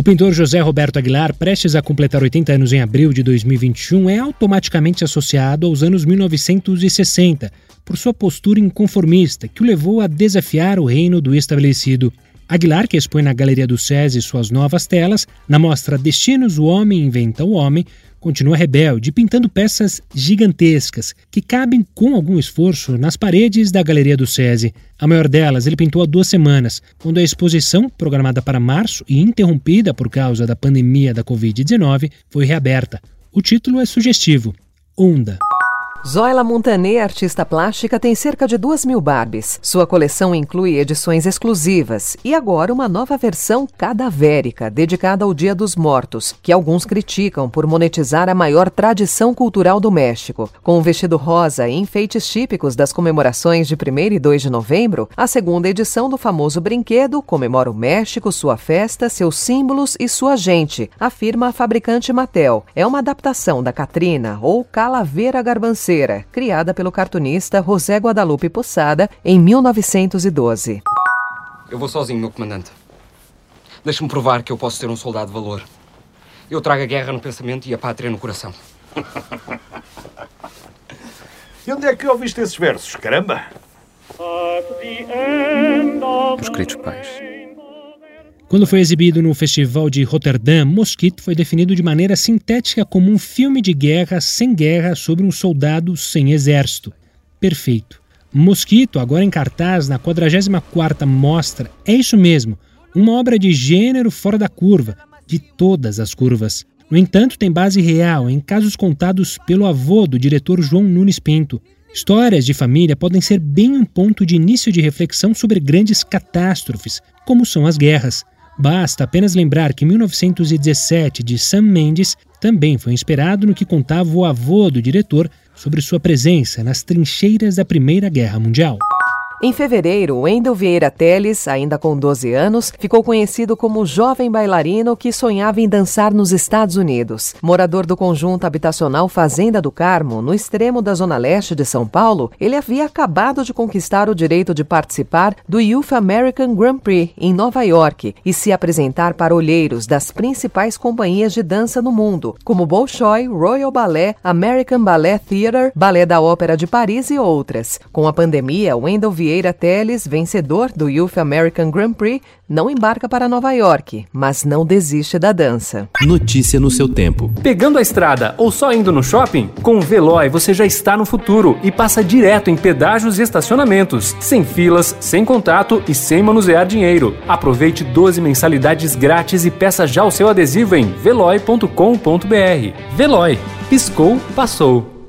O pintor José Roberto Aguilar, prestes a completar 80 anos em abril de 2021, é automaticamente associado aos anos 1960 por sua postura inconformista que o levou a desafiar o reino do estabelecido. Aguilar, que expõe na Galeria do SESI suas novas telas, na mostra Destinos, o Homem Inventa o Homem, continua rebelde, pintando peças gigantescas que cabem com algum esforço nas paredes da Galeria do SESI. A maior delas ele pintou há duas semanas, quando a exposição, programada para março e interrompida por causa da pandemia da Covid-19, foi reaberta. O título é sugestivo: Onda. Zoila Montané, artista plástica, tem cerca de duas mil Barbies. Sua coleção inclui edições exclusivas e agora uma nova versão cadavérica, dedicada ao Dia dos Mortos, que alguns criticam por monetizar a maior tradição cultural do México. Com um vestido rosa e enfeites típicos das comemorações de 1 e 2 de novembro, a segunda edição do famoso brinquedo comemora o México, sua festa, seus símbolos e sua gente, afirma a fabricante Mattel. É uma adaptação da Catrina ou Calaveira Garbanceira criada pelo cartunista José Guadalupe Possada em 1912. Eu vou sozinho, meu comandante. Deixe-me provar que eu posso ser um soldado de valor. Eu trago a guerra no pensamento e a pátria no coração. e onde é que ouviste esses versos, caramba? Meus queridos pais. Quando foi exibido no Festival de Rotterdam, Mosquito foi definido de maneira sintética como um filme de guerra sem guerra sobre um soldado sem exército. Perfeito. Mosquito, agora em cartaz na 44ª Mostra, é isso mesmo, uma obra de gênero fora da curva, de todas as curvas. No entanto, tem base real em casos contados pelo avô do diretor João Nunes Pinto. Histórias de família podem ser bem um ponto de início de reflexão sobre grandes catástrofes, como são as guerras. Basta apenas lembrar que 1917 de Sam Mendes também foi inspirado no que contava o avô do diretor sobre sua presença nas trincheiras da Primeira Guerra Mundial. Em fevereiro, Wendel Vieira Teles, ainda com 12 anos, ficou conhecido como jovem bailarino que sonhava em dançar nos Estados Unidos. Morador do conjunto habitacional Fazenda do Carmo, no extremo da zona leste de São Paulo, ele havia acabado de conquistar o direito de participar do Youth American Grand Prix em Nova York e se apresentar para olheiros das principais companhias de dança no mundo, como Bolshoi, Royal Ballet, American Ballet Theatre, Ballet da Ópera de Paris e outras. Com a pandemia, Wendel Vieira Vieira Teles, vencedor do Youth American Grand Prix, não embarca para Nova York, mas não desiste da dança. Notícia no seu tempo. Pegando a estrada ou só indo no shopping? Com o Veloy você já está no futuro e passa direto em pedágios e estacionamentos, sem filas, sem contato e sem manusear dinheiro. Aproveite 12 mensalidades grátis e peça já o seu adesivo em veloy.com.br. Veloy. Piscou, passou.